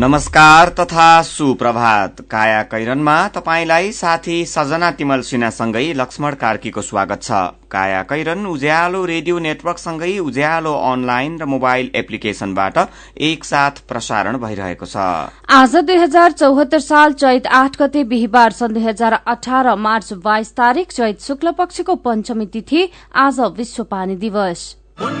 नमस्कार तथा सुप्रभात। काया कैरनमा तपाईंलाई साथी सजना तिमल सिन्हासँगै लक्ष्मण कार्कीको स्वागत छ। काया कैरन उज्यालो रेडियो नेटवर्कसँगै उज्यालो अनलाइन र मोबाइल एप्लिकेशनबाट एकसाथ प्रसारण भइरहेको छ। आज दुई हजार चौहत्तर साल चैत आठ गते बिहिबार सन् दुई हजार अठार मार्च बाइस तारीक चैत शुक्ल पक्षको पञ्चमी तिथि आज विश्व पानी दिवस। काया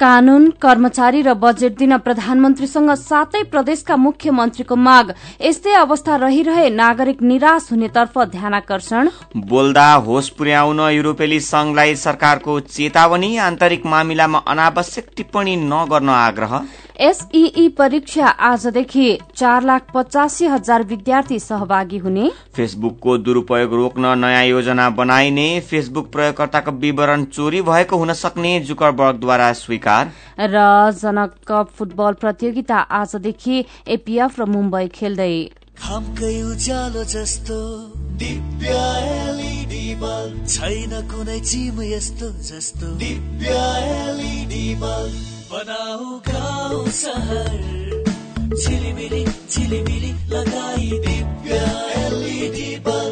कानून कर्मचारी र बजेट दिन प्रधानमन्त्रीसँग सातै प्रदेशका मुख्यमन्त्रीको माग। यस्तै अवस्था रहिरहे नागरिक निराश हुनेतर्फ ध्यानकर्षण। बोल्दा होस पुर्याउन युरोपेली संघलाई सरकारको चेतावनी आन्तरिक मामिलामा अनावश्यक टिप्पणी नगर्न आग्रह। एसईई परीक्षा आजदेखि चार लाख पचासी हजार विद्यार्थी सहभागी हुने। फेसबुकको दुरूपयोग रोक्न नयाँ योजना बनाइने। फेसबुक प्रयोगकर्ताको विवरण चोरी भएको हुन सक्ने जुकरबर्गद्वारा स्वीकार र जनक कप फुटबल प्रतियोगिता आजदेखि एपीएफ र मुम्बई खेल्दै। उज्यालो जस्तो छैन कुनै चिम यस्तो जस्तो। बनाऊ गाउँ सहर। झिलिमिली झिलिमिली लगाई दिव्य एलइडी बल्ब।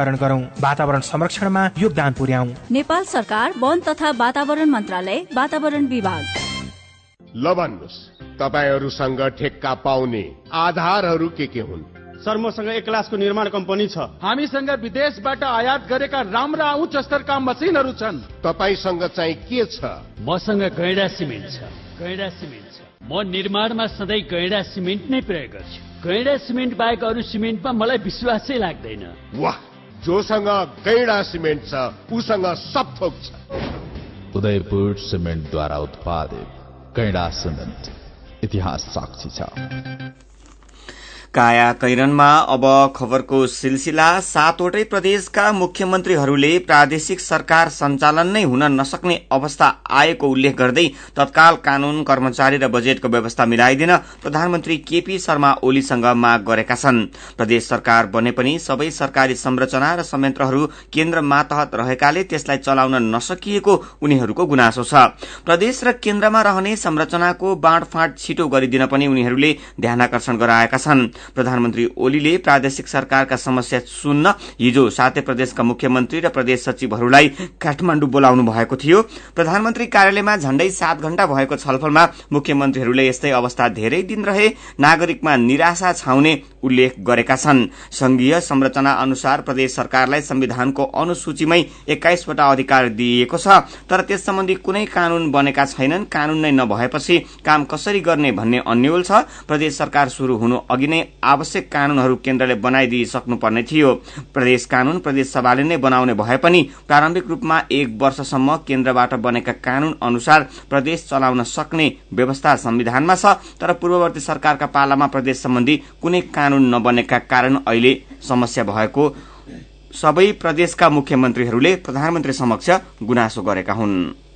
गरौं। वातावरण संरक्षणमा योगदान पुर्याउ। नेपाल सरकार वन तथा वातावरण मन्त्रालय वातावरण विभाग। ल भन्नुहोस् तपाईँहरूसँग ठेक्का पाउने आधारहरू के के हुन्? सर मसँग एक क्लासको निर्माण कम्पनी छ। हामीसँग विदेशबाट आयात गरेका राम्रा उच्च स्तरका मसिनहरू छन्। तपाईँसँग चाहिँ के छ? मसँग गैडा सिमेन्ट छ। गैडा सिमेन्ट छ। म निर्माणमा सधैँ गैडा सिमेन्ट नै प्रयोग गर्छु। गैडा सिमेन्ट बाहेक अरू सिमेन्टमा मलाई विश्वासै लाग्दैन। वाह! जोसँग गैडा सिमेन्ट छ उसँग सब थोक छ। उदयपुर सिमेन्टद्वारा उत्पादित गैडा सिमेन्ट इतिहास साक्षी छ। काया कैरनमा अब खबरको सिलसिला सातवटै प्रदेशका मुख्यमन्त्रीहरूले प्रादेशिक सरकार सञ्चालन नै हुन नसक्ने अवस्था आएको उल्लेख गर्दै तत्काल कानून कर्मचारी र बजेटको व्यवस्था मिलाइदिन प्रधानमन्त्री केपी शर्मा ओलीसँग माग गरेका छन्। प्रदेश सरकार बने पनि सबै सरकारी संरचना र संयन्त्रहरू केन्द्र मातहत रहेकाले त्यसलाई चलाउन नसकिएको उनीहरूको गुनासो छ। प्रदेश र केन्द्रमा रहने संरचनाको बाँडफाँड छिटो गरिदिन पनि उनीहरूले ध्यानकर्षण गराएका छन्। प्रधानमन्त्री ओलीले प्रादेशिक सरकारका समस्या सुन्न हिजो सातै प्रदेशका मुख्यमन्त्री र प्रदेश सचिवहरूलाई काठमाण्डु बोलाउनु भएको थियो। प्रधानमन्त्री कार्यालयमा झण्डै सात घण्टा भएको छलफलमा मुख्यमन्त्रीहरूले यस्तै अवस्था धेरै दिन रहे नागरिकमा निराशा छाउने उल्लेख गरेका छन्। संघीय संरचना अनुसार प्रदेश सरकारलाई संविधानको अनुसूचीमै एक्काइसवटा अधिकार दिइएको छ तर त्यस सम्बन्धी कुनै कानून बनेका छैनन्। कानून नै नभएपछि काम कसरी गर्ने भन्ने अन्यल छ। प्रदेश सरकार शुरू हुनु अघि नै आवश्यक कानूनहरू केन्द्रले बनाइदिइसक्नुपर्ने थियो। प्रदेश कानून प्रदेश सभाले नै बनाउने भए पनि प्रारम्भिक रूपमा एक वर्षसम्म केन्द्रबाट बनेका कानून अनुसार प्रदेश चलाउन सक्ने व्यवस्था संविधानमा छ तर पूर्ववर्ती सरकारका पालामा प्रदेश सम्बन्धी कुनै कानून नबनेका कारण अहिले समस्या भएको सबै प्रदेशका मुख्यमन्त्रीहरूले प्रधानमन्त्री समक्ष गुनासो गरेका हुन्।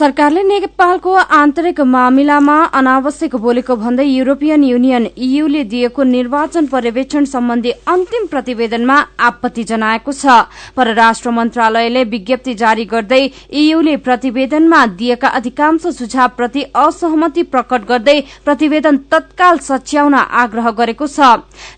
सरकारले नेपालको आन्तरिक मामिलामा अनावश्यक बोलेको भन्दै युरोपियन युनियन ईयूले दिएको निर्वाचन पर्यवेक्षण सम्बन्धी अन्तिम प्रतिवेदनमा आपत्ति जनाएको छ। परराष्ट्र मन्त्रालयले विज्ञप्ति जारी गर्दै ईयूले प्रतिवेदनमा दिएका अधिकांश सुझावप्रति असहमति प्रकट गर्दै प्रतिवेदन तत्काल सच्याउन आग्रह गरेको छ।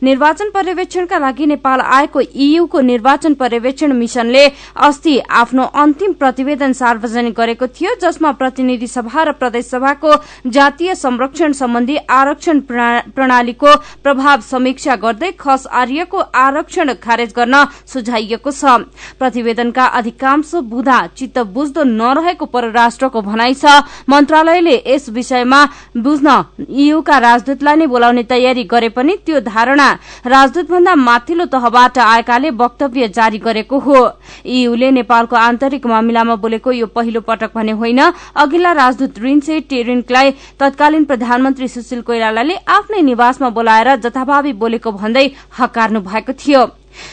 निर्वाचन पर्यवेक्षणका लागि नेपाल आएको ईयूको निर्वाचन पर्यवेक्षण मिशनले अस्ति आफ्नो अन्तिम प्रतिवेदन सार्वजनिक गरेको थियो जसमा प्रतिनिधि सभा र प्रदेश सभाको जातीय संरक्षण सम्बन्धी आरक्षण प्रणालीको प्रभाव समीक्षा गर्दै खस आर्यको आरक्षण खारेज गर्न सुझाइएको छ। प्रतिवेदनका अधिकांश बुधा चित्त बुझ्दो नरहेको परराष्ट्रको भनाइ छ। मन्त्रालयले यस विषयमा बुझ्न ईयूका राजदूतलाई नै बोलाउने तयारी गरे पनि त्यो धारणा राजदूतभन्दा माथिल्लो तहबाट आएकाले वक्तव्य जारी गरेको हो। ईयूले नेपालको आन्तरिक मामिलामा बोलेको यो पहिलो पटक भने होइन। अघिल्ला राजदूत रिन्से टेरिन्कलाई तत्कालीन प्रधानमन्त्री सुशील कोइरालाले आफ्नै निवासमा बोलाएर जथाभावी बोलेको भन्दै हकार्नु भएको थियो।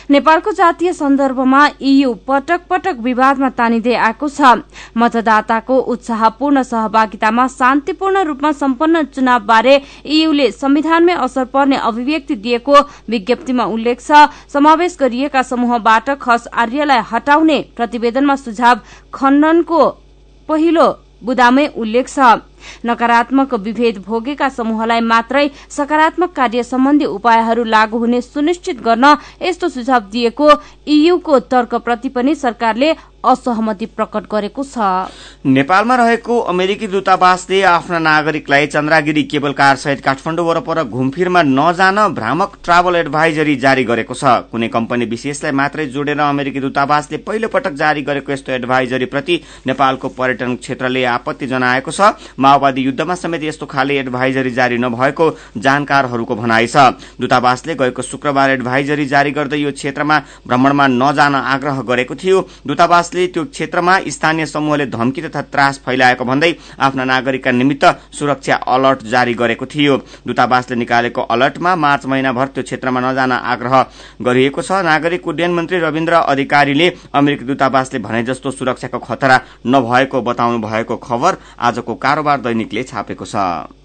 नेपालको जातीय सन्दर्भमा ईयू पटक पटक विवादमा तानिँदै आएको छ। मतदाताको उत्साहपूर्ण सहभागितामा शान्तिपूर्ण रूपमा सम्पन्न चुनावबारे ईयूले संविधानमै असर पर्ने अभिव्यक्ति दिएको विज्ञप्तिमा उल्लेख छ। समावेश गरिएका समूहबाट खस आर्यलाई हटाउने प्रतिवेदनमा सुझाव खण्डनको पहिलो बुदामै उल्लेख छ। नकारात्मक विभेद भोगेका समूहलाई मात्रै सकारात्मक कार्य सम्बन्धी उपायहरू लागू हुने सुनिश्चित गर्न यस्तो सुझाव दिएको ईयूको तर्कप्रति पनि सरकारले असहमति प्रकट गरेको छ। नेपालमा रहेको अमेरिकी दूतावासले आफ्ना नागरिकलाई चन्द्रागिरी केबल कार सहित काठमाडौँ वरपर घुमफिरमा नजान भ्रामक ट्राभल एडभाइजरी जारी गरेको छ। कुनै कम्पनी विशेषलाई मात्रै जोडेर अमेरिकी दूतावासले पहिलो पटक जारी गरेको यस्तो एडभाइजरी प्रति नेपालको पर्यटन क्षेत्रले आपत्ति जनाएको छ। माओवादी युद्धमा समेत यस्तो खाले एडभाइजरी जारी नभएको जानकारहरूको भनाइ छ। दूतावासले गएको शुक्रबार एडभाइजरी जारी गर्दै यो क्षेत्रमा भ्रमणमा नजान आग्रह गरेको थियो। दूतावासले त्यो क्षेत्रमा स्थानीय समूहले धम्की तथा त्रास फैलाएको भन्दै आफ्ना नागरिकका निमित्त सुरक्षा अलर्ट जारी गरेको थियो। दूतावासले निकालेको अलर्टमा मार्च महिनाभर त्यो क्षेत्रमा नजान आग्रह गरिएको छ। नागरिक उड्डयन मन्त्री रविन्द्र अधिकारीले अमेरिकी दूतावासले भने जस्तो सुरक्षाको खतरा नभएको बताउनु भएको खबर आजको कारोबार दैनिकले छापेको छ।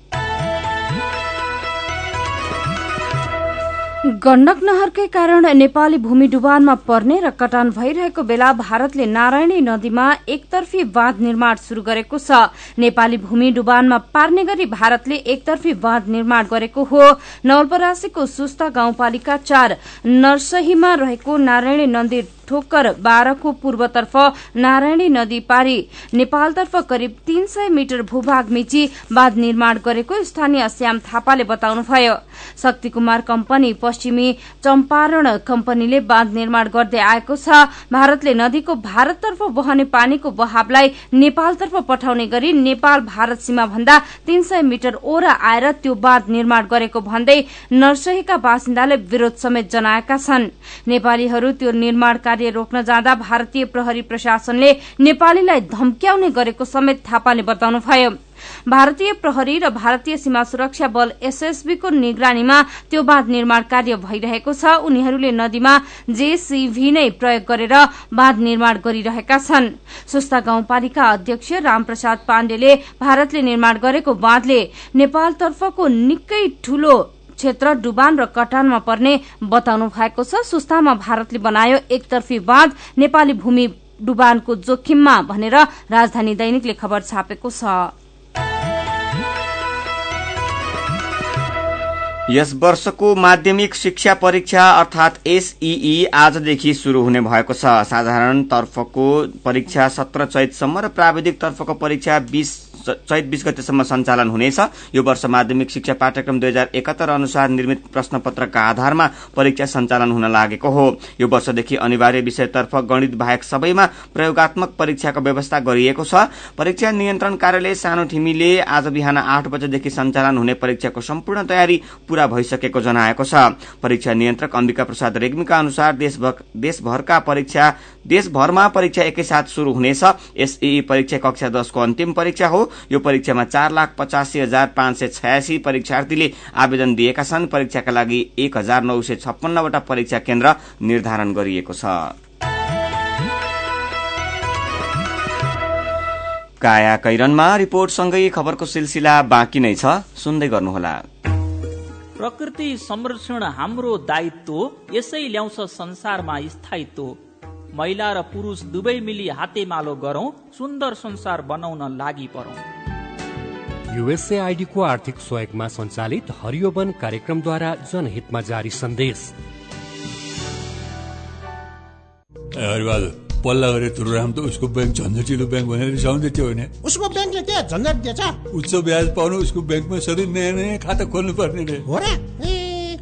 गण्डक नहरकै कारण नेपाली भूमि डुबानमा पर्ने र कटान भइरहेको बेला भारतले नारायणी नदीमा एकतर्फी बाँध निर्माण शुरू गरेको छ। नेपाली भूमि डुबानमा पार्ने गरी भारतले एकतर्फी बाँध निर्माण गरेको हो। नवलपरासीको सुस्ता गाउँपालिका चार नरसहीमा रहेको नारायणी नदी ठोक्कर बाह्रको पूर्वतर्फ नारायणी नदी पारी। नेपालतर्फ करिब तीन सय मिटर भूभाग मिची बाँध निर्माण गरेको स्थानीय श्याम थापाले बताउनुभयो। शक्ति कुमार कम्पनी पश्चिमी चम्पारण कम्पनीले बाँध निर्माण गर्दै आएको छ। भारतले नदीको भारततर्फ बहने पानीको बहावलाई नेपालतर्फ पठाउने गरी नेपाल भारत सीमा भन्दा तीन सय मिटर ओर आएर त्यो बाँध निर्माण गरेको भन्दै नर्सहीका बासिन्दाले विरोध समेत जनाएका छन्। नेपालीहरू त्यो निर्माण कार्य रोक्न जाँदा भारतीय प्रहरी प्रशासनले नेपालीलाई धम्क्याउने गरेको समेत थापाले बताउनुभयो भारतीय प्रहरी र भारतीय सीमा सुरक्षा बल एसएसबीको निगरानीमा त्यो बाँध निर्माण कार्य भइरहेको छ। उनीहरूले नदीमा जेसीभी नै प्रयोग गरेर बाँध निर्माण गरिरहेका छन्। सुस्ता गाउँपालिका अध्यक्ष रामप्रसाद पाण्डेले भारतले निर्माण गरेको बाँधले नेपालतर्फको निकै ठूलो क्षेत्र डुबान र कटानमा पर्ने बताउनु भएको छ। सुस्तामा भारतले बनायो एकतर्फी बाँध नेपाली भूमि डुबानको जोखिममा भनेर राजधानी दैनिकले खबर छापेको छ। यस वर्षको माध्यमिक शिक्षा परीक्षा अर्थात एसईई आजदेखि शुरू हुने भएको छ। साधारण तर्फको परीक्षा सत्र चैतसम्म र प्राविधिक तर्फको परीक्षा बीस चैत बीस गतेसम्म सञ्चालन हुनेछ। यो वर्ष माध्यमिक शिक्षा पाठ्यक्रम दुई हजार एकात्तर अनुसार निर्मित प्रश्नपत्रका आधारमा परीक्षा सञ्चालन हुन लागेको हो। यो वर्षदेखि अनिवार्य विषयतर्फ गणित बाहेक सबैमा प्रयोगत्मक परीक्षाको व्यवस्था गरिएको छ। परीक्षा नियन्त्रण कार्यालय सानो ठिमीले आज बिहान आठ बजेदेखि सञ्चालन हुने परीक्षाको सम्पूर्ण तयारी पूरा भइसकेको जनाएको छ। परीक्षा नियन्त्रक अम्बिका प्रसाद रेग्मीका अनुसार देशभरका परीक्षा देशभरमा परीक्षा एकैसाथ शुरू हुनेछ। एसईई परीक्षा कक्षा दशको अन्तिम परीक्षा हो। यो परीक्षामा चार लाख पचासी हजार पाँच सय छयासी परीक्षार्थीले आवेदन दिएका छन्। परीक्षाका लागि एक हजार नौ सय छप्पन्नवटा परीक्षा केन्द्र निर्धारण गरिएको छ। काया कैरनमा रिपोर्टसँगै खबरको सिलसिला बाँकी नै छ। सुन्दै गर्नुहोला। प्रकृति संरक्षण हाम्रो दायित्व यसै ल्याउँछ संसारमा स्थायित्व महिला र पुरुष दुवै मिली हातेमालो गरौं सुन्दर संसार बनाउन लागि परौं। युएसएआईडीको आर्थिक सहयोगमा सञ्चालित हरियो वन कार्यक्रमद्वारा जनहितमा जारी सन्देश। पल्ला गरे तुरुराम त उसको ब्याङ्क झन्झटिलो ब्याङ्क भनेर रिसाउँदै थियो भने उसको ब्याङ्कले के झन्झट दिएछ। उच्च ब्याज पाउनु उसको ब्याङ्कमा सधैँ नयाँ नयाँ खाता खोल्नु पर्ने रे। हो र? ए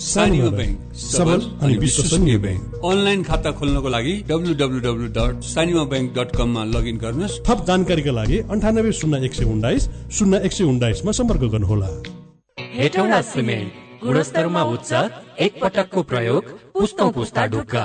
सानिमा ब्याङ्क सबल अनि विश्वसनीय ब्याङ्क अनलाइन खाता खोल्नको लागि W W W dot Sanima Bank dot कममा लगइन गर्नुहोस्। थप जानकारीका लागि अन्ठानब्बे शून्य एक सय उन्नाइस शून्य एक सय उन्नाइसमा सम्पर्क गर्नुहोला। हेटौँडा सिमेन्ट गुणस्तरमा उच्च एक पटकको प्रयोग पुस्तौँ पुस्ता ढुक्का।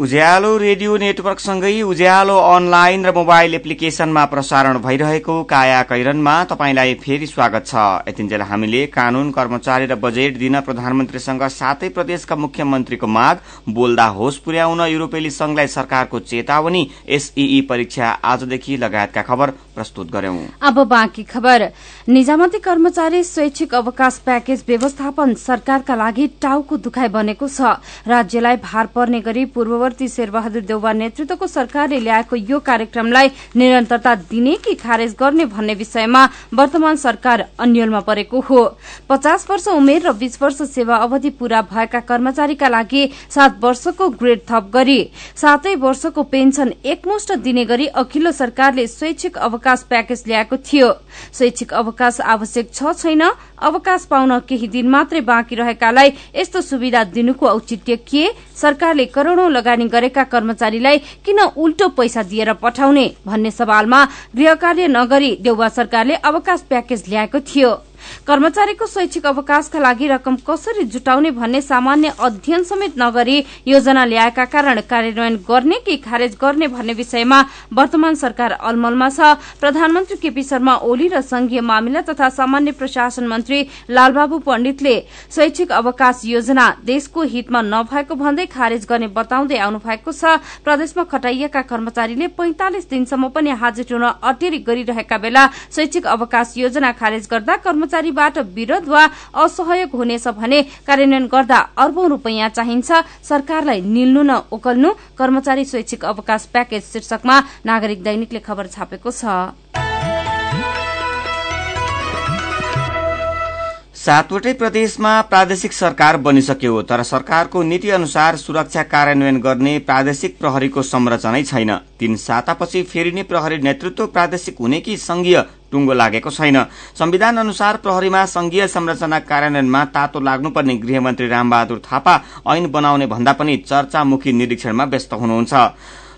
उज्यालो रेडियो नेटवर्कसँगै उज्यालो अनलाइन र मोबाइल एप्लिकेशनमा प्रसारण भइरहेको काया कैरनमा तपाईँलाई फेरि स्वागत छ। यतिन्जेल हामीले कानून कर्मचारी र बजेट दिन प्रधानमन्त्रीसँग सातै प्रदेशका मुख्यमन्त्रीको माग बोल्दा होस पुर्याउन युरोपेली संघलाई सरकारको चेतावनी एसईई परीक्षा आजदेखि लगायतका खबर प्रस्तुत गर्यौं अब बाँकी खबर। निजामती कर्मचारी स्वैच्छिक अवकाश प्याकेज व्यवस्थापन सरकारका लागि टाउको दुखाइ बनेको छ। राज्यलाई भार पर्ने गरी पूर्ववर्ती शेरबहादुर देउवा नेतृत्वको सरकारले ल्याएको यो कार्यक्रमलाई निरन्तरता दिने कि खारेज गर्ने भन्ने विषयमा वर्तमान सरकार अन्यलमा परेको हो। पचास वर्ष उमेर र बीस वर्ष सेवा अवधि पूरा भएका कर्मचारीका लागि सात वर्षको ग्रेड थप गरी सातै वर्षको पेन्सन एकमुष्ट दिने गरी अघिल्लो सरकारले स्वैच्छिक अवकाश प्याकेज ल्याएको थियो। स्वैच्छिक अवकाश आवश्यक छ छैन। अवकाश पाउन केही दिन मात्रै बाँकी रहेकालाई यस्तो सुविधा दिनुको औचित्य के? सरकारले करोड़ौं लगानी गरेका कर्मचारीलाई किन उल्टो पैसा दिएर पठाउने भन्ने सवालमा गृह कार्य नगरी देउवा सरकारले अवकाश प्याकेज ल्याएको थियो। कर्मचारीको स्वैच्छिक अवकाशका लागि रकम कसरी जुटाउने भन्ने सामान्य अध्ययन समेत नगरी योजना ल्याएका कारण कार्यान्वयन गर्ने कि खारेज गर्ने भन्ने विषयमा वर्तमान सरकार अलमलमा छ। प्रधानमन्त्री केपी शर्मा ओली र संघीय मामिला तथा सामान्य प्रशासन मन्त्री लालबाबु पण्डितले स्वैच्छिक अवकाश योजना देशको हितमा नभएको भन्दै खारेज गर्ने बताउँदै आउनु भएको छ। प्रदेशमा खटाइएका कर्मचारीले पैंतालिस दिनसम्म पनि हाजिर हुन अटेरी गरिरहेका बेला स्वैच्छिक अवकाश योजना खारेज गर्दा कर्मचारीबाट विरोध वा असहयोग हुनेछ भने कार्यान्वयन गर्दा अर्बौं रूपियाँ चाहिन्छ। सरकारलाई निल्नु न ओकल्नु कर्मचारी स्वैच्छिक अवकाश प्याकेज शीर्षकमा नागरिक दैनिकले खबर छापेको छ। सातवटै प्रदेशमा प्रादेशिक सरकार बनिसक्यो तर सरकारको नीति अनुसार सुरक्षा कार्यान्वयन गर्ने प्रादेशिक प्रहरीको संरचनै छैन। तीन सातापछि फेरिने प्रहरी नेतृत्व प्रादेशिक हुने कि संघीय टुङ्गो लागेको छैन। संविधान अनुसार प्रहरीमा संघीय संरचना कार्यान्वयनमा तातो लाग्नुपर्ने गृहमन्त्री रामबहादुर थापा ऐन बनाउने भन्दा पनि चर्चामुखी निरीक्षणमा व्यस्त हुनुहुन्छ।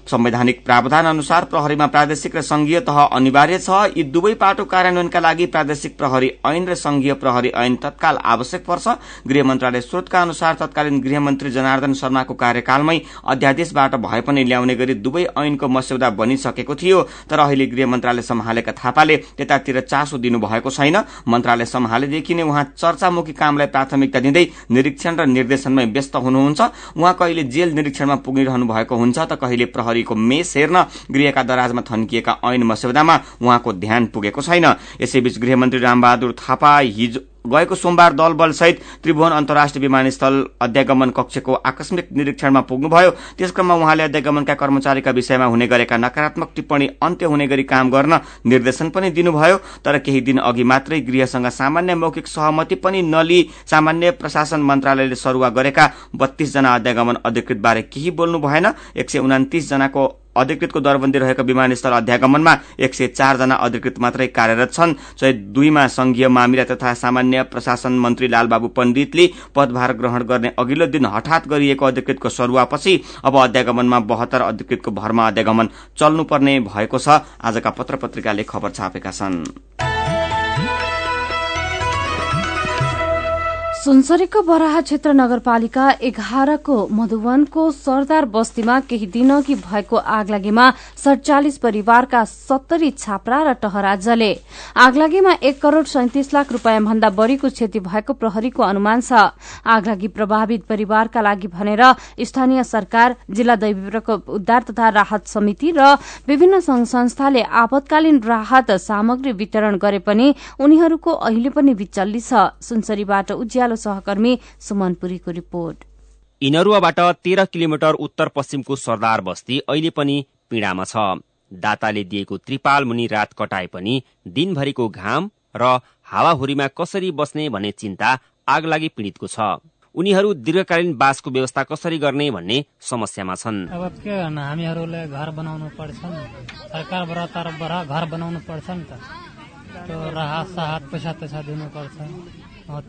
संवैधानिक प्रावधान अनुसार प्रहरीमा प्रादेशिक र संघीय तह अनिवार्य छ। यी दुवै पाटो कार्यान्वयनका लागि प्रादेशिक प्रहरी ऐन र संघीय प्रहरी ऐन तत्काल आवश्यक पर्छ। गृह मन्त्रालय स्रोतका अनुसार तत्कालीन गृहमन्त्री जनार्दन शर्माको कार्यकालमै अध्यादेशबाट भए पनि ल्याउने गरी दुवै ऐनको मस्यौदा बनिसकेको थियो। तर अहिले गृह मन्त्रालय सम्हालेका थापाले त्यतातिर चासो दिनुभएको छैन। मन्त्रालय सम्हालेदेखि नै उहाँ चर्चामुखी कामलाई प्राथमिकता दिँदै निरीक्षण र निर्देशनमै व्यस्त हुनुहुन्छ। उहाँ कहिले जेल निरीक्षणमा पुगिरहनु भएको हुन्छ त कहिले प्रहरी प्रहरीको मेस हेर्न गृहका दराजमा थन्किएका ऐन मस्यौदामा उहाँको ध्यान पुगेको छैन। यसैबीच गृहमन्त्री रामबहादुर थापा हिजो गएको सोमबार दल बलसहित त्रिभुवन अन्तर्राष्ट्रिय विमानस्थल अध्यागमन कक्षको आकस्मिक निरीक्षणमा पुग्नुभयो। त्यसक्रममा उहाँले अध्यागमनका कर्मचारीका विषयमा हुने गरेका नकारात्मक टिप्पणी अन्त्य हुने गरी काम गर्न निर्देशन पनि दिनुभयो तर केही दिन अघि मात्रै गृहसँग सामान्य मौखिक सहमति पनि नलिई सामान्य प्रशासन मन्त्रालयले सरुवा गरेका बत्तीस जना अध्यागमन अधिकृत बारे केही बोल्नु भएन। एक सय उनातिस जनाको अधिकृतको दरबन्दी रहेको विमानस्थल अध्यागमनमा एक सय चारजना अधिकृत मात्रै कार्यरत छन् सय दुईमा संघीय मामिला तथा सामान्य प्रशासन मन्त्री लालबाबु पण्डितले पदभार ग्रहण गर्ने अघिल्लो दिन हठात गरिएको अधिकृतको सरुवापछि अब अध्यागमनमा बहत्तर अधिकृतको भरमा अध्यागमन चल्नुपर्ने भएको छ। आजका पत्र खबर छापेका छन्। सुनसरीको बराहा क्षेत्र नगरपालिका एघारको मधुवनको सरदार बस्तीमा केही दिनअघि भएको आगलागीमा सड़चालिस परिवारका सत्तरी छाप्रा र टहरा जले आगलागीमा एक करोड़ सैतिस लाख रूपियाँ भन्दा बढ़ीको क्षति भएको प्रहरीको अनुमान छ। आगलागी प्रभावित परिवारका लागि भनेर स्थानीय सरकार जिल्ला दैवी उद्धार तथा राहत समिति र विभिन्न संघ संस्थाले आपतकालीन राहत सामग्री वितरण गरे पनि उनीहरूको अहिले पनि विचल्ली छ। सुनसरीबाट उज्यालो सहकर्मी सुमनपुरीको रिपोर्ट। इनरुवाबाट तेह्र किलोमिटर उत्तर पश्चिमको सरदार बस्ती अहिले पनि पीड़ामा छ। दाताले दिएको त्रिपाल मुनि रात कटाए पनि दिनभरिको घाम र हावाहुरीमा कसरी बस्ने भन्ने चिन्ता आगलागी पीड़ितको छ। उनीहरू दीर्घकालीन बासको व्यवस्था कसरी गर्ने भन्ने समस्यामा छन्। अब के गर्नु हामीहरूले घर बनाउनु पर्छ सरकारबाट तर्फबाट घर बनाउनु पर्छ नि त राहत साहत पैसा पैसा दिनुपर्छ।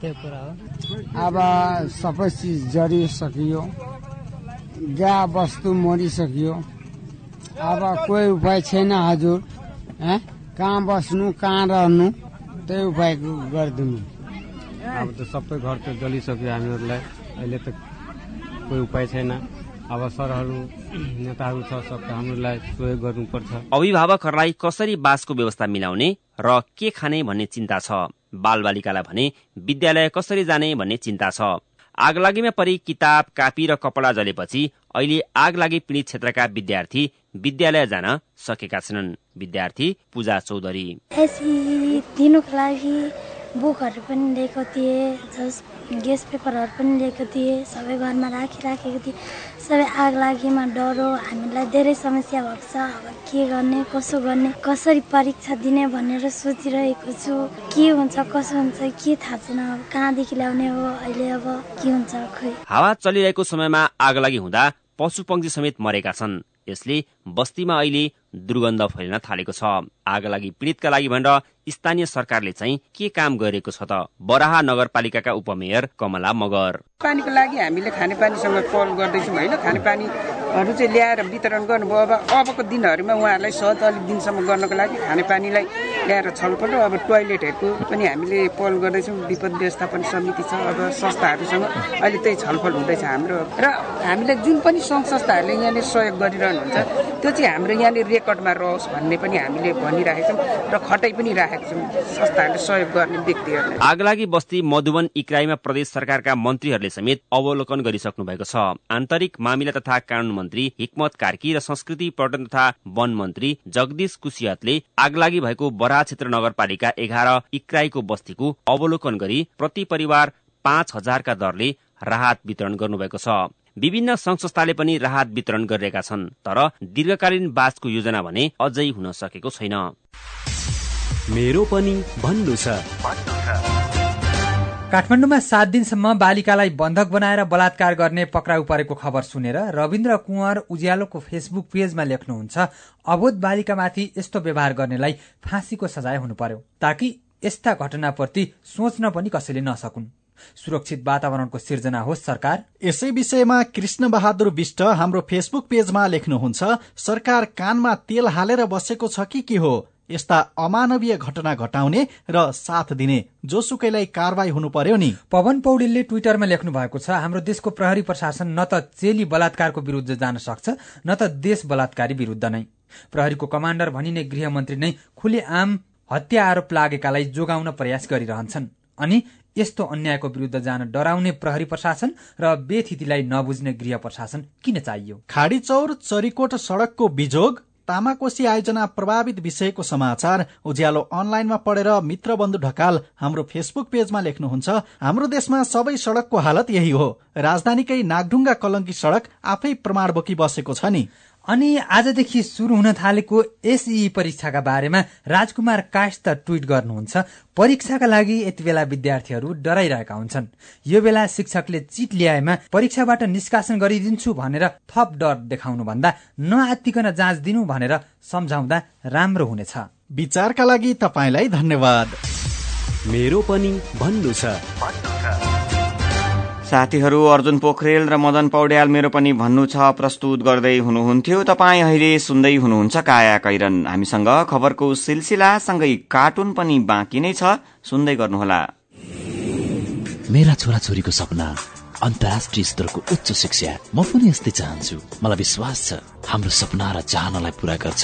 त्यो कुरा हो। अब सबै चिज जरिसकियो गाई बस्तु मरिसकियो। अब कोही उपाय छैन हजुर ए? कहाँ बस्नु कहाँ रहनु त्यही उपाय गरिदिनु। अब त सबै घर त जलिसक्यो हामीहरूलाई अहिले त कोही उपाय छैन। अब सरहरू नेताहरू छ सब हामीलाई सहयोग गर्नुपर्छ। अभिभावकहरूलाई कसरी बासको व्यवस्था मिलाउने र के खाने भन्ने चिन्ता छ? बालबालिकालाई भने विद्यालय कसरी जाने? भन्ने चिन्ता छ। आगलागीमा परि किताब कापी र कपडा जलेपछि अहिले आगलागी पीड़ित क्षेत्रका विद्यार्थी विद्यालय जान सकेका छैनन्। विद्यार्थी पूजा चौधरी। बुकहरू पनि लिएको थिएँ जस गेस पेपरहरू पनि लिएको थिएँ सबै घरमा राखिराखेको थिएँ। सबै आग लागेमा डरो हामीलाई धेरै समस्या भएको छ। अब के गर्ने कसो गर्ने कसरी परीक्षा दिने भनेर सोचिरहेको छु। के हुन्छ कसो हुन्छ के थाहा छैन। अब कहाँदेखि ल्याउने हो अहिले अब के हुन्छ खोइ। हावा चलिरहेको समयमा आगलागी हुँदा पशु समेत मरेका छन्। यसले बस्तीमा अहिले दुर्गन्ध फैलिन थालेको छ। आगलागी पीड़ितका लागि भनेर स्थानीय सरकारले चाहिँ के काम गरेको छ त? बराहा नगरपालिकाका उपमेयर कमला मगर। पानीको लागि हामीले खानेपानीसँग पहल गर्दैछौँ होइन? खानेपानीहरू चाहिँ ल्याएर वितरण गर्नुभयो। अब अबको दिनहरूमा उहाँहरूलाई सहज अलिक दिनसम्म गर्नको लागि खानेपानीलाई ल्याएर छलफल र अब टोइलेटहरूको पनि हामीले पहल गर्दैछौँ। विपद व्यवस्थापन समिति छ अब संस्थाहरूसँग अहिले त्यही छलफल हुँदैछ हाम्रो। र हामीले जुन पनि सङ्घ संस्थाहरूले यहाँनिर सहयोग गरिरहनुहुन्छ त्यो चाहिँ हाम्रो यहाँनिर रेकर्डमा रहोस् भन्ने पनि हामीले भनिराखेका छौँ र खटाइ पनि राखेका छौँ संस्थाहरूले सहयोग गर्ने व्यक्तिहरूले आगलागी बस्ती मधुवन इक्राईमा प्रदेश सरकारका मन्त्रीहरूले समेत अवलोकन गरिसक्नु भएको छ। आन्तरिक मामिला तथा कानून मन्त्री हिक्मत कार्की र संस्कृति पर्यटन तथा वन मन्त्री जगदीश कुसियतले आगलागी भएको बराहा क्षेत्र नगरपालिका एघार इक्राईको बस्तीको अवलोकन गरी प्रति परिवार पाँच हजारका दरले राहत वितरण गर्नुभएको छ। विभिन्न संस्थाले पनि राहत वितरण गरिरहेका छन् तर दीर्घकालीन बासको योजना भने अझै हुन सकेको छैन। मेरो पनि भन्नु छ। काठमाडौँमा सात दिनसम्म बालिकालाई बन्धक बनाएर बलात्कार गर्ने पक्राउ परेको खबर सुनेर रविन्द्र कुँवर उज्यालोको फेसबुक पेजमा लेख्नुहुन्छ अबोध बालिकामाथि यस्तो व्यवहार गर्नेलाई फाँसीको सजाय हुनु पर्यो ताकि यस्ता घटनाप्रति सोच्न पनि कसैले नसकुन्। सुरक्षित वातावरणको सिर्जना होस् सरकार। यसै विषयमा कृष्ण बहादुर विष्ट हाम्रो फेसबुक पेजमा लेख्नुहुन्छ सरकार कानमा तेल हालेर बसेको छ कि के हो? यस्ता अमानवीय घटना घटाउने र साथ दिने जोसुकैलाई कारवाही हुनु पर्यो नि। पवन पौडेलले ट्विटरमा लेख्नु भएको छ हाम्रो देशको प्रहरी प्रशासन न त चेली बलात्कारको विरुद्ध जान सक्छ न त देश बलात्कारी विरुद्ध नै। प्रहरीको कमाण्डर भनिने गृहमन्त्री नै खुले आम हत्या आरोप लागेकालाई जोगाउन प्रयास गरिरहन्छन्। अनि यस्तो अन्यायको विरुद्ध जान डराउने प्रहरी प्रशासन र बेथितिलाई नबुझ्ने गृह प्रशासन किन चाहियो? खाडी चौर चरीकोट सड़कको बिजोग तामाकोशी आयोजना प्रभावित विषयको समाचार उज्यालो अनलाइनमा पढेर मित्रबन्धु ढकाल हाम्रो फेसबुक पेजमा लेख्नुहुन्छ हाम्रो देशमा सबै सड़कको हालत यही हो। राजधानीकै नागढुङ्गा कलङ्की सड़क आफै प्रमाण बोकी बसेको छ नि। अनि आजदेखि सुरु हुन थालेको एसई परीक्षाका बारेमा राजकुमार काष्ट ट्वीट गर्नुहुन्छ। परीक्षाका लागि यति बेला विद्यार्थीहरू डराइरहेका हुन्छन्। यो बेला शिक्षकले चिट ल्याएमा परीक्षाबाट निष्कासन गरिदिन्छु भनेर थप डर देखाउनु भन्दा नआत्तिकन जाँच दिनु भनेर सम्झाउँदा राम्रो हुनेछ। विचारका लागि तपाईँलाई धन्यवाद। मेरो पनि भन्नु छ। साथीहरू अर्जुन पोखरेल र मदन पौड्याल मेरो पनि भन्नु छ प्रस्तुत गर्दै हुनुहुन्थ्यो। तपाईँ अहिले सुन्दै हुनुहुन्छ काया कैरन। हामीसँग खबरको सिलसिला सँगै कार्टुन पनि बाँकी नै छ। सुन्दै गर्नुहोला। मेरा छोराछोरीको सपना अन्तर्राष्ट्रिय स्तरको उच्च शिक्षा। म पनि यस्तै चाहन्छु। मलाई विश्वास छ हाम्रो सपना र चाहनालाई पूरा गर्छ।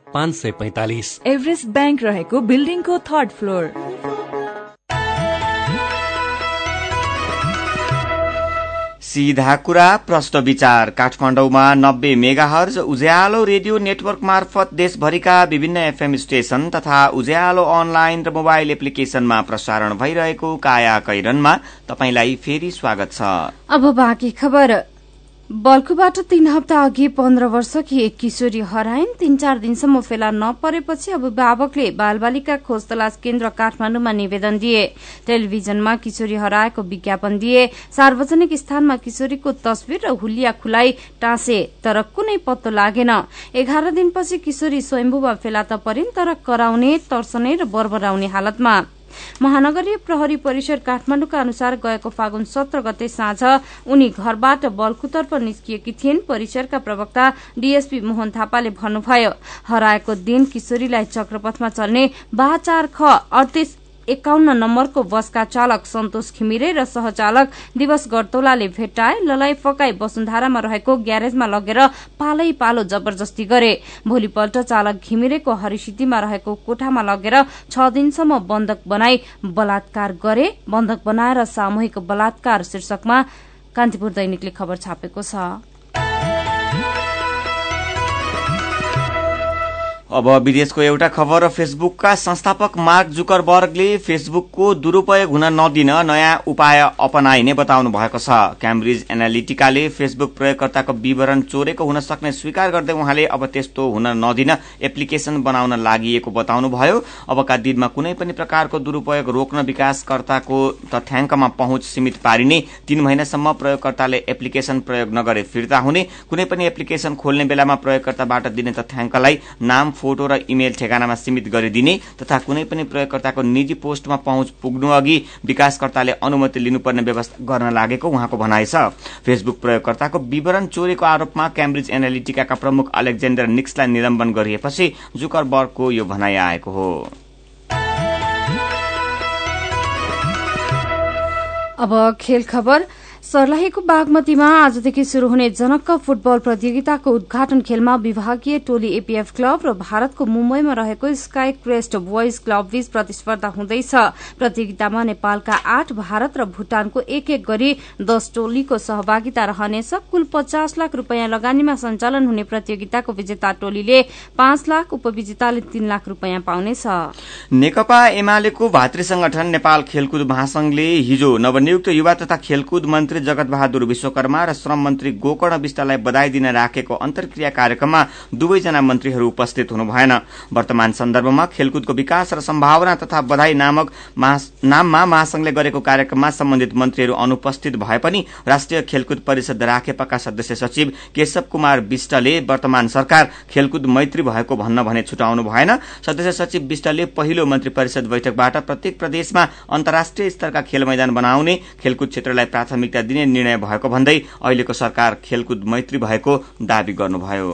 पाँच सय पैतालिस। एभरेस्ट ब्याङ्क रहेको बिल्डिङको थर्ड फ्लोर। सीधा कुरा प्रश्न विचार। काठमाडौँमा नब्बे मेगाहर्ज उज्यालो रेडियो नेटवर्क मार्फत देशभरिका विभिन्न एफएम स्टेशन तथा उज्यालो अनलाइन र मोबाइल एप्लिकेशनमा प्रसारण भइरहेको काया कैरनमा तपाईंलाई फेरि स्वागत छ। अब बाँकी खबर। बल्कुबाट तीन हप्ता अघि पन्ध्र वर्षकी एक किशोरी हराइन्। तीन चार दिनसम्म फेला नपरेपछि अभिभावकले बालबालिका खोज तलास केन्द्र काठमाडौँमा निवेदन दिए। टेलिभिजनमा किशोरी हराएको विज्ञापन दिए। सार्वजनिक स्थानमा किशोरीको तस्विर र हुलिया खुलाई टाँसे तर कुनै पत्तो लागेन। एघार दिनपछि किशोरी स्वयम्भूमा फेला त परिन् तर कराउने तर्सने र बरबराउने हालतमा। महानगरीय प्रहरी परिषद काठमाडौँका अनुसार गएको फागुन सत्र गते साँझ उनी घरबाट बल्कुतर्फ निस्किएकी थिइन्। परिसरका प्रवक्ता डीएसपी मोहन थापाले भन्नुभयो हराएको दिन किशोरीलाई चक्रपथमा चल्ने बाचार ख अडतिस एकाउन्न नम्बरको बसका चालक सन्तोष घिमिरे र सहचालक दिवस गर्तौलाले भेट्टाए ललाई फकाई वसुन्धारामा रहेको ग्यारेजमा लगेर पालै पालो जबरजस्ती गरे। भोलिपल्ट चालक घिमिरेको हरिसिद्धिमा रहेको कोठामा लगेर छ दिनसम्म बन्धक बनाई बलात्कार गरे। बन्धक बनाएर सामूहिक बलात्कार शीर्षकमा कान्तिपुर दैनिकले खबर छापेको छ। अब विदेशको एउटा खबर फेसबुकका संस्थापक मार्क जुकरबर्गले फेसबुकको दुरूपयोग हुन नदिन नयाँ उपाय अपनाइने बताउनु भएको छ। क्याम्ब्रिज एनालिटिकाले फेसबुक प्रयोगकर्ताको विवरण चोरेको हुन सक्ने स्वीकार गर्दै उहाँले अब त्यस्तो हुन नदिन एप्लिकेशन बनाउन लागि बताउनुभयो। अबका दिनमा कुनै पनि प्रकारको दुरूपयोग रोक्न विकासकर्ताको तथ्याङ्कमा पहुँच सीमित पारिने तीन महिनासम्म प्रयोगकर्ताले एप्लिकेशन प्रयोग नगरे फिर्ता हुने कुनै पनि एप्लिकेशन खोल्ने बेलामा प्रयोगकर्ताबाट दिने तथ्याङ्कलाई नाम फोटो र इमेल ठेगानामा सीमित गरिदिने तथा कुनै पनि प्रयोगकर्ताको निजी पोस्टमा पहुँच पुग्नु अघि विकासकर्ताले अनुमति लिनुपर्ने व्यवस्था गर्न लागेको उहाँको भनाइ छ। फेसबुक प्रयोगकर्ताको विवरण चोरेको आरोपमा क्याम्ब्रिज एनालिटिकाका प्रमुख अलेक्जेन्डर निक्सलाई निलम्बन गरिएपछि जुकरबर्गको यो भनाइ आएको हो। अब खेल खबर। सर्लाहीको बागमतीमा आजदेखि शुरू हुने जनक फुटबल प्रतियोगिताको उद्घाटन खेलमा विभागीय टोली एपीएफ क्लब र भारतको मुम्बईमा रहेको स्काई क्रेस्ट बोइज क्लब बीच प्रतिस्पर्धा हुँदैछ। प्रतियोगितामा नेपालका आठ भारत र भूटानको एक एक गरी दश टोलीको सहभागिता रहनेछ। कुल पचास लाख रूपियाँ लगानीमा सञ्चालन हुने प्रतियोगिताको विजेता टोलीले पाँच लाख उपविजेताले तीन लाख रूपियाँ पाउनेछ। नेकपा एमालेको भातृ संगठन नेपाल खेलकुद महासंघले हिजो नवनियुक्त युवा तथा खेलकुद मन्त्री जगत बहादुर विश्वकर्मा र श्रम मन्त्री गोकर्ण विष्टलाई बधाई दिन राखेको अन्तर्क्रिया कार्यक्रममा दुवैजना मन्त्रीहरू उपस्थित हुनु भएन वर्तमान सन्दर्भमा खेलकुदको विकास र सम्भावना तथा बधाई नामक नाममा महासंघले गरेको कार्यक्रममा सम्बन्धित मन्त्रीहरू अनुपस्थित भए पनि राष्ट्रिय खेलकुद परिषद राखेपाका सदस्य सचिव केशव कुमार विष्टले वर्तमान सरकार खेलकुद मैत्री भएको भन्न भने छुटाउनु भएन। सदस्य सचिव विष्टले पहिलो मन्त्री परिषद बैठकबाट प्रत्येक प्रदेशमा अन्तर्राष्ट्रिय स्तरका खेल मैदान बनाउने खेलकुद क्षेत्रलाई प्राथमिकता दिने निर्णय भएको भन्दै अहिलेको सरकार खेलकुद मैत्री भएको दावी गर्नुभयो।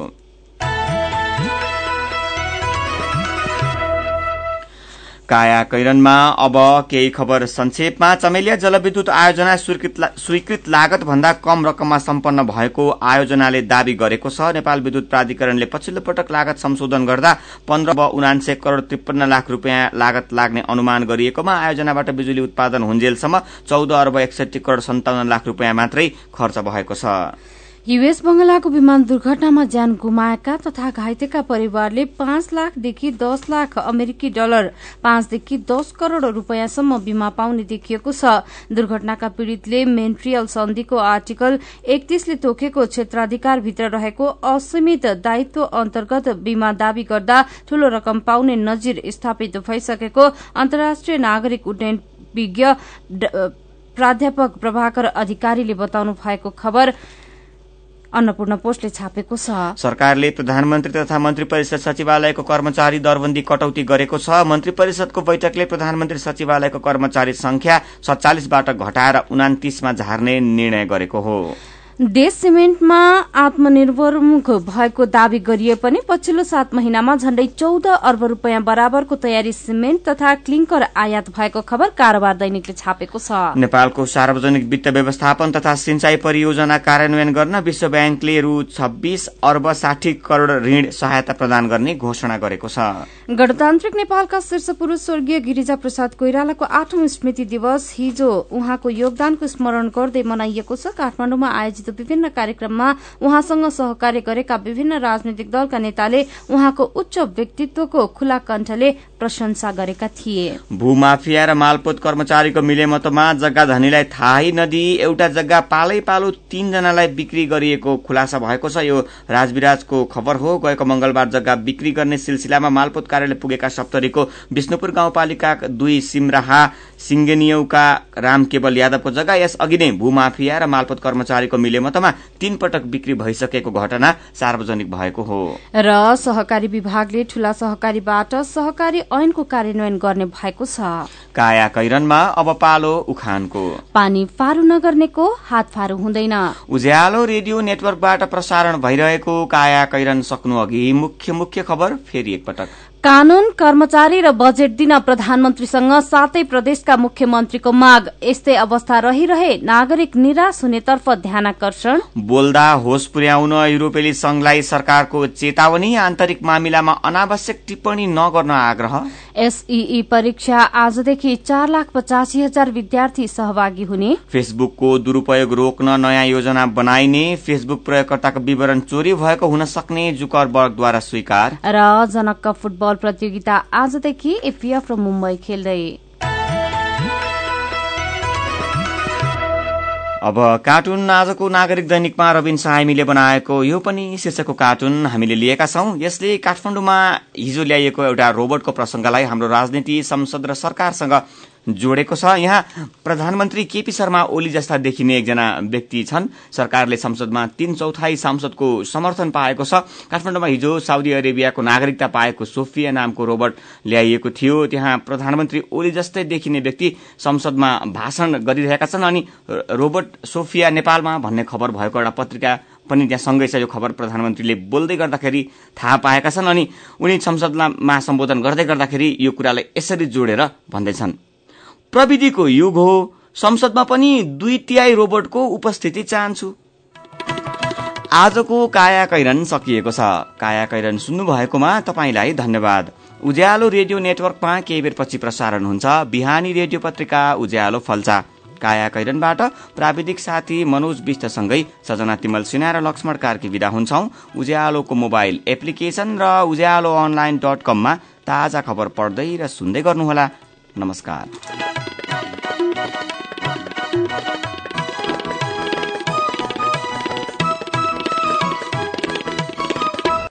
काया कैरनमा अब केही खबर संक्षेपमा चमेलिया जलविद्युत आयोजना स्वीकृत लागत भन्दा कम रकममा सम्पन्न भएको आयोजनाले दावी गरेको छ। नेपाल विद्युत प्राधिकरणले पछिल्लो पटक लागत संशोधन गर्दा पन्ध्र उनान्से करोड़ त्रिपन्न लाख रूपियाँ लागत लाग्ने अनुमान गरिएकोमा आयोजनाबाट बिजुली उत्पादन हुन्जेलसम्म चौध अर्ब एकसठी करोड़ सन्ताउन्न लाख रूपियाँ मात्रै खर्च भएको छ। युएस बंगलाको विमान दुर्घटनामा ज्यान गुमाएका तथा घाइतेका परिवारले पाँच लाखदेखि दस लाख अमेरिकी डलर पाँचदेखि दस करोड़ रूपियाँसम्म बीमा पाउने देखिएको छ। दुर्घटनाका पीड़ितले मेन्ट्रियल सन्धिको आर्टिकल एकतीसले तोकेको क्षेत्राधिकारभित्र रहेको असीमित दायित्व अन्तर्गत बीमा दावी गर्दा ठूलो रकम पाउने नजिर स्थापित भइसकेको अन्तर्राष्ट्रिय नागरिक उड्डयन विज्ञ प्राध्यापक प्रभाकर अधिकारीले बताउनु भएको खबर अन्नपूर्ण पोस्टले छापेको छ। सरकारले प्रधानमन्त्री तथा मन्त्री परिषद सचिवालयको कर्मचारी दरबन्दी कटौती गरेको छ। मन्त्री परिषदको बैठकले प्रधानमन्त्री सचिवालयको कर्मचारी संख्या सत्तालिसबाट घटाएर उनातिसमा झार्ने निर्णय गरेको हो। देश सिमेन्टमा आत्मनिर्भरमुख भएको दावी गरिए पनि पछिल्लो सात महिनामा झण्डै चौध अर्ब रूपियाँ बराबरको तयारी सिमेन्ट तथा क्लिङ्कर आयात भएको खबर कारोबार दैनिकले छापेको छ। नेपालको सार्वजनिक वित्त व्यवस्थापन तथा सिंचाई परियोजना कार्यान्वयन गर्न विश्व ब्याङ्कले रु छब्बीस अर्ब साठी करोड़ ऋण सहायता प्रदान गर्ने घोषणा गरेको छ। गणतान्त्रिक नेपालका शीर्ष पुरूष स्वर्गीय गिरिजा प्रसाद कोइरालाको आठौं स्मृति दिवस हिजो उहाँको योगदानको स्मरण गर्दै मनाइएको छ। काठमाडौँमा आयोजित विभिन्न कार्यक्रममा उहाँसँग सहकार्य गरेका विभिन्न राजनैतिक दलका नेताले उहाँको उच्च व्यक्तित्वको खुला कण्ठले प्रशंसा गरेका थिए। भूमाफिया र मालपोत कर्मचारीको मिलेमतोमा जग्गा धनीलाई थाहै नदी एउटा जग्गा पालै पालो तीनजनालाई बिक्री गरिएको खुलासा भएको छ। यो राजविराजको खबर हो। गएको मंगलबार जग्गा बिक्री गर्ने सिलसिलामा मालपोत कार्यालय पुगेका सप्तरीको विष्णुपुर गाउँपालिका दुई सिमराहा सिंगेनियौका राम केवल यादवको जग्गा यस अघि नै भूमाफिया र मालपोत कर्मचारीको मिलेमतोमा तीन पटक बिक्री भइसकेको घटना सार्वजनिक भएको हो। र सहकारी विभागले ठूला सहकारीबाट सहकारी ऐनको कार्यान्वयन गर्ने भएको छ। काया कैरनमा अब पालो उखानको। पानी फारू नगर्नेको हात फारू हुँदैन। उज्यालो रेडियो नेटवर्कबाट प्रसारण भइरहेको काया कैरन सक्नु अघि मुख्य मुख्य खबर फेरि एकपटक। कानून कर्मचारी र बजेट दिन प्रधानमन्त्रीसँग सातै प्रदेशका मुख्यमन्त्रीको माग। यस्तै अवस्था रहिरहे नागरिक निराश हुनेतर्फ ध्यानकर्षण। बोल्दा होस पुर्याउन युरोपेली संघलाई सरकारको चेतावनी आन्तरिक मामिलामा अनावश्यक टिप्पणी नगर्न आग्रह। एसईई परीक्षा आजदेखि चार लाख पचासी हजार विद्यार्थी सहभागी हुने। फेसबुकको दुरूपयोग रोक्न नयाँ योजना बनाइने फेसबुक प्रयोगकर्ताको विवरण चोरी भएको हुन सक्ने जुकरबर्गद्वारा स्वीकार। र जनक फुटबल प्रतियोगिता आजदेखि एपीएफ र मुम्बई खेल्दै। अब कार्टुन आजको नागरिक दैनिकमा रविन साइमीले बनाएको यो पनि शीर्षकको कार्टुन हामीले लिएका छौं। यसले काठमाडौँमा हिजो ल्याइएको एउटा रोबोटको प्रसंगलाई हाम्रो राजनीति संसद र सरकारसँग जोडेको छ। यहाँ प्रधानमन्त्री केपी शर्मा ओली जस्ता देखिने एकजना व्यक्ति छन्। सरकारले संसदमा तीन चौथाई सांसदको समर्थन पाएको छ। काठमाडौँमा हिजो साउदी अरेबियाको नागरिकता पाएको सोफिया नामको रोबोट ल्याइएको थियो। त्यहाँ प्रधानमन्त्री ओली जस्तै देखिने व्यक्ति संसदमा भाषण गरिरहेका छन् अनि रोबोट सोफिया नेपालमा भन्ने खबर भएको एउटा पत्रिका पनि त्यहाँ सँगै छ। यो खबर प्रधानमन्त्रीले बोल्दै गर्दाखेरि थाहा पाएका छन् अनि उनी संसदमा सम्बोधन गर्दै गर्दाखेरि यो कुरालाई यसरी जोडेर भन्दैछन्। प्रविधिको युग हो। संसदमा पनि दुई तिहाई रोबोटको उपस्थिति चाहन्छु। आजको काया कैरन सकिएको छ। काया कैरन सुन्नु भएकोमा तपाईँलाई धन्यवाद। उज्यालो रेडियो नेटवर्कमा केही बेरपछि प्रसारण हुन्छ। बिहानी रेडियो पत्रिका उज्यालो फल्चा। काया कैरनबाट प्राविधिक साथी मनोज विष्टसँगै सजना तिमल सिन्हा र लक्ष्मण कार्की विदा हुन्छौ। उज्यालोको मोबाइल एप्लिकेशन र उज्यालो अनलाइन डट कममा ताजा खबर पढ्दै र सुन्दै गर्नुहोला। नमस्कार।